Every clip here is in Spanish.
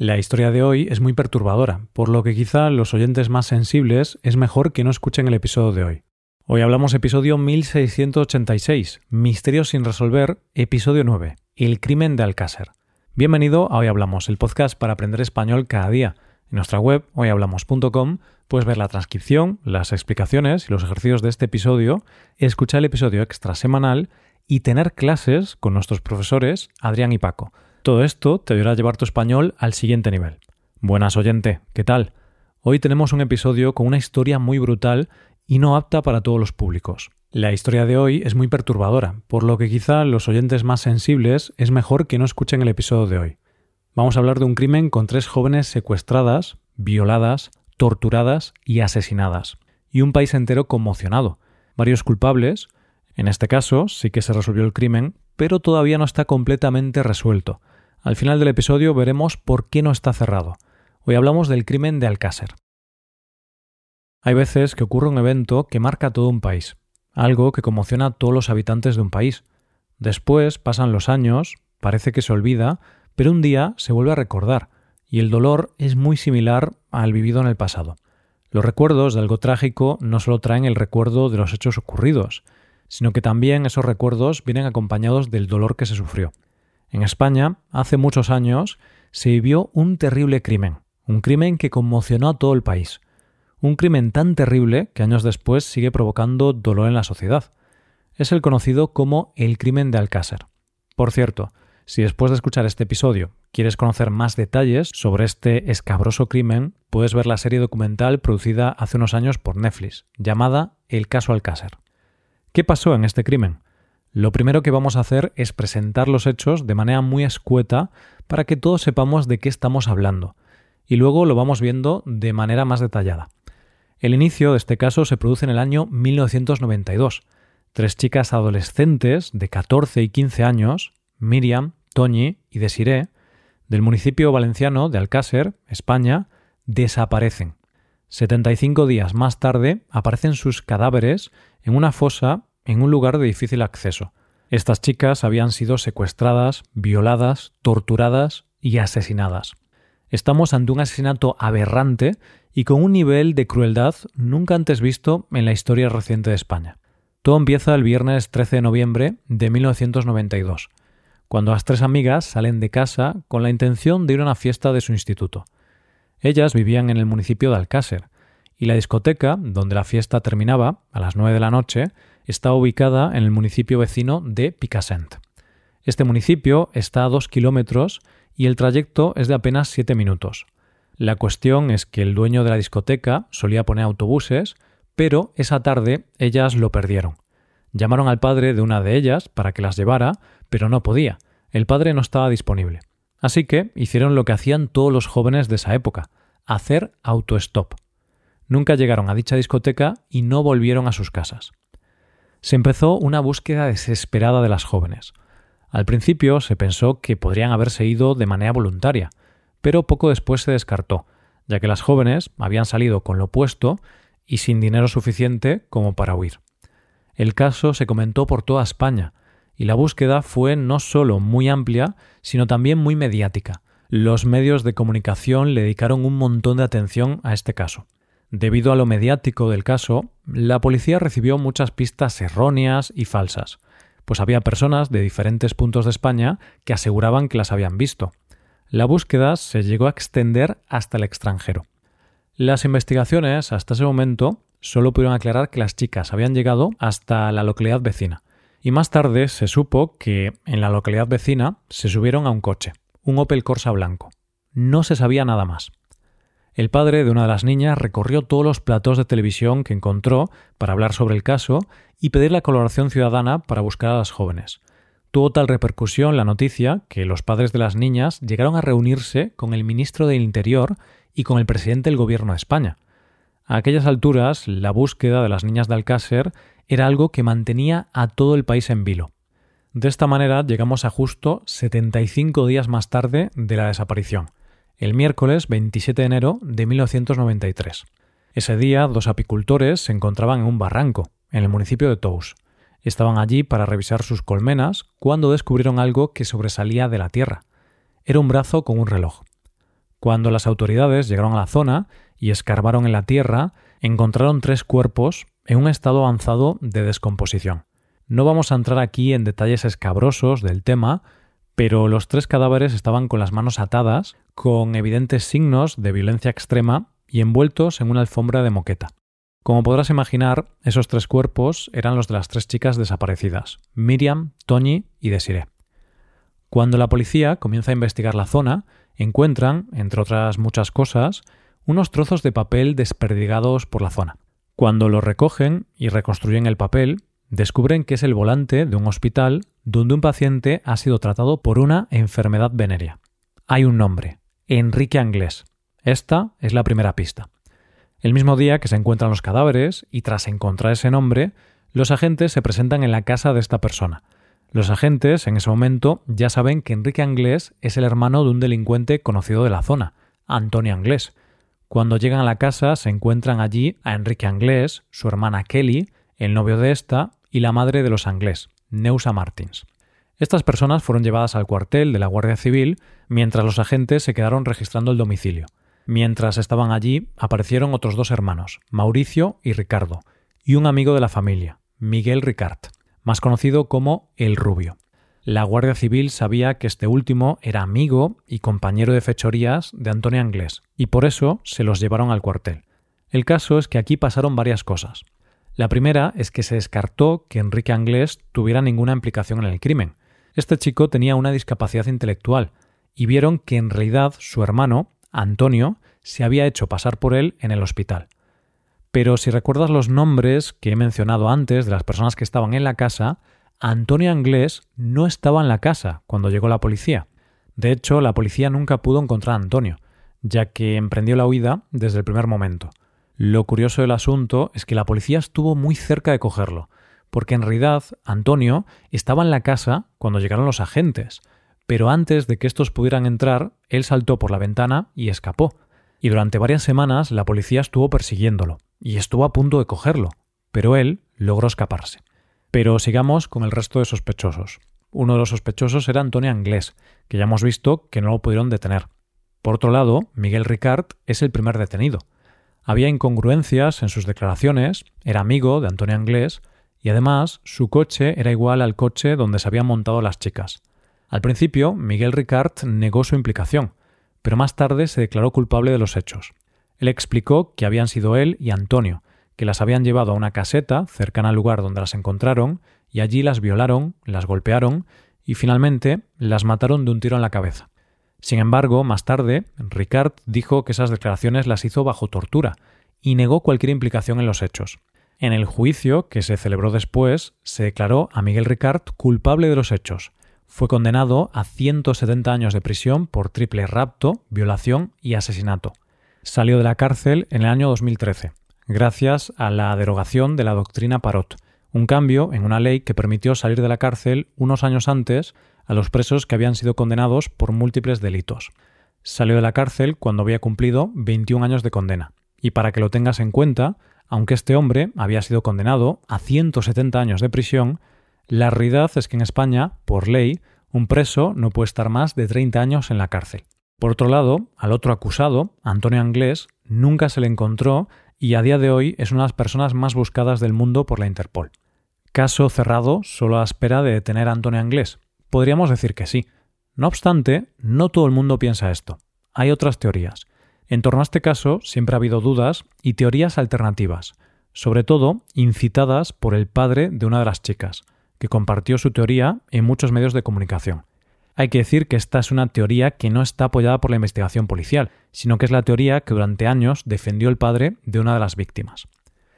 La historia de hoy es muy perturbadora, por lo que quizá los oyentes más sensibles es mejor que no escuchen el episodio de hoy. Hoy hablamos episodio 1686, Misterios sin resolver, episodio 9, El crimen de Alcácer. Bienvenido a Hoy Hablamos, el podcast para aprender español cada día. En nuestra web, hoyhablamos.com, puedes ver la transcripción, las explicaciones y los ejercicios de este episodio, escuchar el episodio extra semanal y tener clases con nuestros profesores Adrián y Paco. Todo esto te ayudará a llevar tu español al siguiente nivel. Buenas oyente, ¿qué tal? Hoy tenemos un episodio con una historia muy brutal y no apta para todos los públicos. La historia de hoy es muy perturbadora, por lo que quizá los oyentes más sensibles es mejor que no escuchen el episodio de hoy. Vamos a hablar de un crimen con tres jóvenes secuestradas, violadas, torturadas y asesinadas, y un país entero conmocionado. Varios culpables, en este caso sí que se resolvió el crimen, pero todavía no está completamente resuelto. Al final del episodio veremos por qué no está cerrado. Hoy hablamos del crimen de Alcácer. Hay veces que ocurre un evento que marca todo un país, algo que conmociona a todos los habitantes de un país. Después pasan los años, parece que se olvida, pero un día se vuelve a recordar, y el dolor es muy similar al vivido en el pasado. Los recuerdos de algo trágico no solo traen el recuerdo de los hechos ocurridos, sino que también esos recuerdos vienen acompañados del dolor que se sufrió. En España, hace muchos años, se vivió un terrible crimen, un crimen que conmocionó a todo el país, un crimen tan terrible que años después sigue provocando dolor en la sociedad. Es el conocido como el crimen de Alcácer. Por cierto, si después de escuchar este episodio quieres conocer más detalles sobre este escabroso crimen, puedes ver la serie documental producida hace unos años por Netflix, llamada El caso Alcácer. ¿Qué pasó en este crimen? Lo primero que vamos a hacer es presentar los hechos de manera muy escueta para que todos sepamos de qué estamos hablando, y luego lo vamos viendo de manera más detallada. El inicio de este caso se produce en el año 1992. Tres chicas adolescentes de 14 y 15 años, Miriam, Toñi y Desiré, del municipio valenciano de Alcácer, España, desaparecen. 75 días más tarde aparecen sus cadáveres en una fosa en un lugar de difícil acceso. Estas chicas habían sido secuestradas, violadas, torturadas y asesinadas. Estamos ante un asesinato aberrante y con un nivel de crueldad nunca antes visto en la historia reciente de España. Todo empieza el viernes 13 de noviembre de 1992, cuando las tres amigas salen de casa con la intención de ir a una fiesta de su instituto. Ellas vivían en el municipio de Alcácer, y la discoteca, donde la fiesta terminaba, a las nueve de la noche, está ubicada en el municipio vecino de Picassent. Este municipio está a dos kilómetros y el trayecto es de apenas siete minutos. La cuestión es que el dueño de la discoteca solía poner autobuses, pero esa tarde ellas lo perdieron. Llamaron al padre de una de ellas para que las llevara, pero no podía. El padre no estaba disponible. Así que hicieron lo que hacían todos los jóvenes de esa época, hacer autostop. Nunca llegaron a dicha discoteca y no volvieron a sus casas se empezó una búsqueda desesperada de las jóvenes. Al principio se pensó que podrían haberse ido de manera voluntaria, pero poco después se descartó, ya que las jóvenes habían salido con lo opuesto y sin dinero suficiente como para huir. El caso se comentó por toda España, y la búsqueda fue no solo muy amplia, sino también muy mediática. Los medios de comunicación le dedicaron un montón de atención a este caso. Debido a lo mediático del caso, la policía recibió muchas pistas erróneas y falsas, pues había personas de diferentes puntos de España que aseguraban que las habían visto. La búsqueda se llegó a extender hasta el extranjero. Las investigaciones hasta ese momento solo pudieron aclarar que las chicas habían llegado hasta la localidad vecina, y más tarde se supo que en la localidad vecina se subieron a un coche, un Opel Corsa blanco. No se sabía nada más. El padre de una de las niñas recorrió todos los platos de televisión que encontró para hablar sobre el caso y pedir la colaboración ciudadana para buscar a las jóvenes. Tuvo tal repercusión la noticia que los padres de las niñas llegaron a reunirse con el ministro del Interior y con el presidente del Gobierno de España. A aquellas alturas, la búsqueda de las niñas de Alcácer era algo que mantenía a todo el país en vilo. De esta manera llegamos a justo 75 días más tarde de la desaparición el miércoles 27 de enero de 1993. Ese día, dos apicultores se encontraban en un barranco, en el municipio de Tous. Estaban allí para revisar sus colmenas cuando descubrieron algo que sobresalía de la tierra. Era un brazo con un reloj. Cuando las autoridades llegaron a la zona y escarbaron en la tierra, encontraron tres cuerpos en un estado avanzado de descomposición. No vamos a entrar aquí en detalles escabrosos del tema, pero los tres cadáveres estaban con las manos atadas, con evidentes signos de violencia extrema y envueltos en una alfombra de moqueta. Como podrás imaginar, esos tres cuerpos eran los de las tres chicas desaparecidas, Miriam, Tony y Desiree. Cuando la policía comienza a investigar la zona, encuentran, entre otras muchas cosas, unos trozos de papel desperdigados por la zona. Cuando los recogen y reconstruyen el papel, descubren que es el volante de un hospital donde un paciente ha sido tratado por una enfermedad venérea. Hay un nombre, Enrique Anglés. Esta es la primera pista. El mismo día que se encuentran los cadáveres y tras encontrar ese nombre, los agentes se presentan en la casa de esta persona. Los agentes en ese momento ya saben que Enrique Anglés es el hermano de un delincuente conocido de la zona, Antonio Anglés. Cuando llegan a la casa se encuentran allí a Enrique Anglés, su hermana Kelly, el novio de esta y la madre de los Anglés, Neusa Martins. Estas personas fueron llevadas al cuartel de la Guardia Civil mientras los agentes se quedaron registrando el domicilio. Mientras estaban allí, aparecieron otros dos hermanos, Mauricio y Ricardo, y un amigo de la familia, Miguel Ricard, más conocido como El Rubio. La Guardia Civil sabía que este último era amigo y compañero de fechorías de Antonio Anglés, y por eso se los llevaron al cuartel. El caso es que aquí pasaron varias cosas. La primera es que se descartó que Enrique Anglés tuviera ninguna implicación en el crimen. Este chico tenía una discapacidad intelectual, y vieron que en realidad su hermano Antonio, se había hecho pasar por él en el hospital. Pero si recuerdas los nombres que he mencionado antes de las personas que estaban en la casa, Antonio Anglés no estaba en la casa cuando llegó la policía. De hecho, la policía nunca pudo encontrar a Antonio, ya que emprendió la huida desde el primer momento. Lo curioso del asunto es que la policía estuvo muy cerca de cogerlo, porque en realidad Antonio estaba en la casa cuando llegaron los agentes, pero antes de que estos pudieran entrar, él saltó por la ventana y escapó. Y durante varias semanas la policía estuvo persiguiéndolo, y estuvo a punto de cogerlo, pero él logró escaparse. Pero sigamos con el resto de sospechosos. Uno de los sospechosos era Antonio Anglés, que ya hemos visto que no lo pudieron detener. Por otro lado, Miguel Ricard es el primer detenido. Había incongruencias en sus declaraciones, era amigo de Antonio Anglés, y además su coche era igual al coche donde se habían montado las chicas. Al principio, Miguel Ricard negó su implicación, pero más tarde se declaró culpable de los hechos. Él explicó que habían sido él y Antonio, que las habían llevado a una caseta cercana al lugar donde las encontraron, y allí las violaron, las golpearon y finalmente las mataron de un tiro en la cabeza. Sin embargo, más tarde, Ricard dijo que esas declaraciones las hizo bajo tortura y negó cualquier implicación en los hechos. En el juicio, que se celebró después, se declaró a Miguel Ricard culpable de los hechos, fue condenado a 170 años de prisión por triple rapto, violación y asesinato. Salió de la cárcel en el año 2013, gracias a la derogación de la doctrina Parot, un cambio en una ley que permitió salir de la cárcel unos años antes a los presos que habían sido condenados por múltiples delitos. Salió de la cárcel cuando había cumplido 21 años de condena. Y para que lo tengas en cuenta, aunque este hombre había sido condenado a 170 años de prisión, la realidad es que en España, por ley, un preso no puede estar más de 30 años en la cárcel. Por otro lado, al otro acusado, Antonio Anglés, nunca se le encontró y a día de hoy es una de las personas más buscadas del mundo por la Interpol. Caso cerrado solo a espera de detener a Antonio Anglés. Podríamos decir que sí. No obstante, no todo el mundo piensa esto. Hay otras teorías. En torno a este caso siempre ha habido dudas y teorías alternativas, sobre todo incitadas por el padre de una de las chicas, que compartió su teoría en muchos medios de comunicación. Hay que decir que esta es una teoría que no está apoyada por la investigación policial, sino que es la teoría que durante años defendió el padre de una de las víctimas.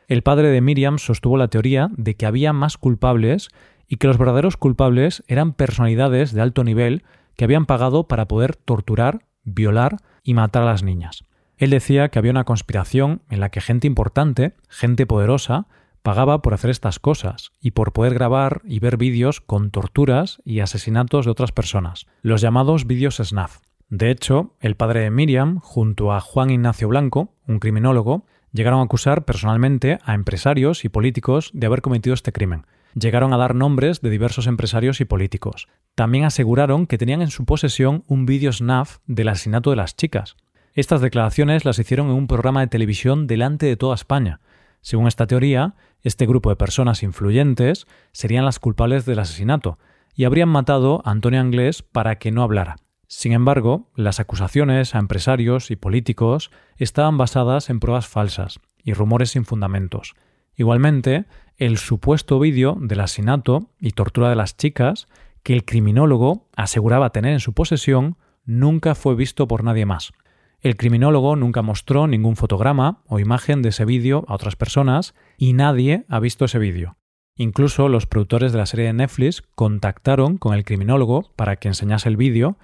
El padre de Miriam sostuvo la teoría de que había más culpables y que los verdaderos culpables eran personalidades de alto nivel que habían pagado para poder torturar, violar y matar a las niñas. Él decía que había una conspiración en la que gente importante, gente poderosa, pagaba por hacer estas cosas y por poder grabar y ver vídeos con torturas y asesinatos de otras personas, los llamados vídeos SNAF. De hecho, el padre de Miriam, junto a Juan Ignacio Blanco, un criminólogo, llegaron a acusar personalmente a empresarios y políticos de haber cometido este crimen. Llegaron a dar nombres de diversos empresarios y políticos. También aseguraron que tenían en su posesión un vídeo SNAF del asesinato de las chicas. Estas declaraciones las hicieron en un programa de televisión delante de toda España. Según esta teoría, este grupo de personas influyentes serían las culpables del asesinato y habrían matado a Antonio Anglés para que no hablara. Sin embargo, las acusaciones a empresarios y políticos estaban basadas en pruebas falsas y rumores sin fundamentos. Igualmente, el supuesto vídeo del asesinato y tortura de las chicas que el criminólogo aseguraba tener en su posesión nunca fue visto por nadie más. El criminólogo nunca mostró ningún fotograma o imagen de ese vídeo a otras personas y nadie ha visto ese vídeo. Incluso los productores de la serie de Netflix contactaron con el criminólogo para que enseñase el vídeo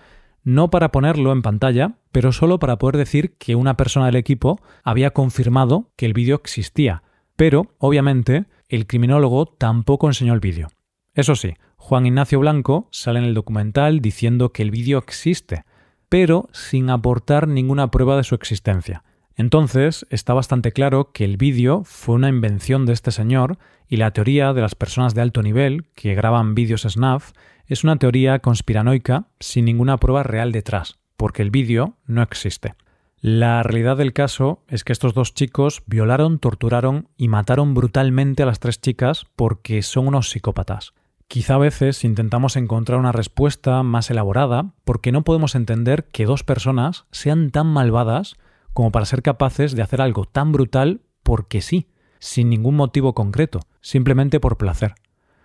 no para ponerlo en pantalla, pero solo para poder decir que una persona del equipo había confirmado que el vídeo existía. Pero, obviamente, el criminólogo tampoco enseñó el vídeo. Eso sí, Juan Ignacio Blanco sale en el documental diciendo que el vídeo existe, pero sin aportar ninguna prueba de su existencia. Entonces, está bastante claro que el vídeo fue una invención de este señor y la teoría de las personas de alto nivel que graban vídeos snuff es una teoría conspiranoica sin ninguna prueba real detrás, porque el vídeo no existe. La realidad del caso es que estos dos chicos violaron, torturaron y mataron brutalmente a las tres chicas porque son unos psicópatas. Quizá a veces intentamos encontrar una respuesta más elaborada porque no podemos entender que dos personas sean tan malvadas como para ser capaces de hacer algo tan brutal porque sí, sin ningún motivo concreto, simplemente por placer.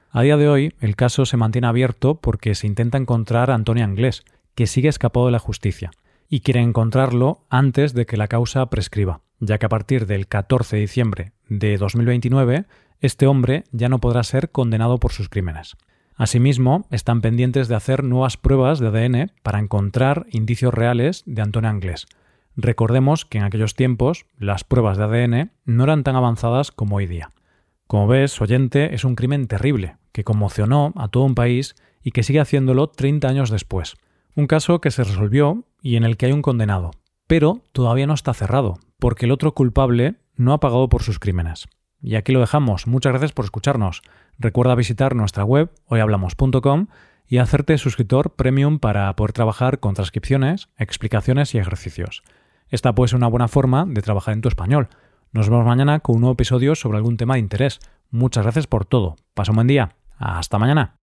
A día de hoy, el caso se mantiene abierto porque se intenta encontrar a Antonio Anglés, que sigue escapado de la justicia, y quiere encontrarlo antes de que la causa prescriba, ya que a partir del 14 de diciembre de 2029, este hombre ya no podrá ser condenado por sus crímenes. Asimismo, están pendientes de hacer nuevas pruebas de ADN para encontrar indicios reales de Antonio Anglés. Recordemos que en aquellos tiempos las pruebas de ADN no eran tan avanzadas como hoy día. Como ves, oyente, es un crimen terrible, que conmocionó a todo un país y que sigue haciéndolo 30 años después. Un caso que se resolvió y en el que hay un condenado, pero todavía no está cerrado, porque el otro culpable no ha pagado por sus crímenes. Y aquí lo dejamos. Muchas gracias por escucharnos. Recuerda visitar nuestra web hoyhablamos.com y hacerte suscriptor premium para poder trabajar con transcripciones, explicaciones y ejercicios. Esta puede ser una buena forma de trabajar en tu español nos vemos mañana con un nuevo episodio sobre algún tema de interés. Muchas gracias por todo. Pasa un buen día. Hasta mañana.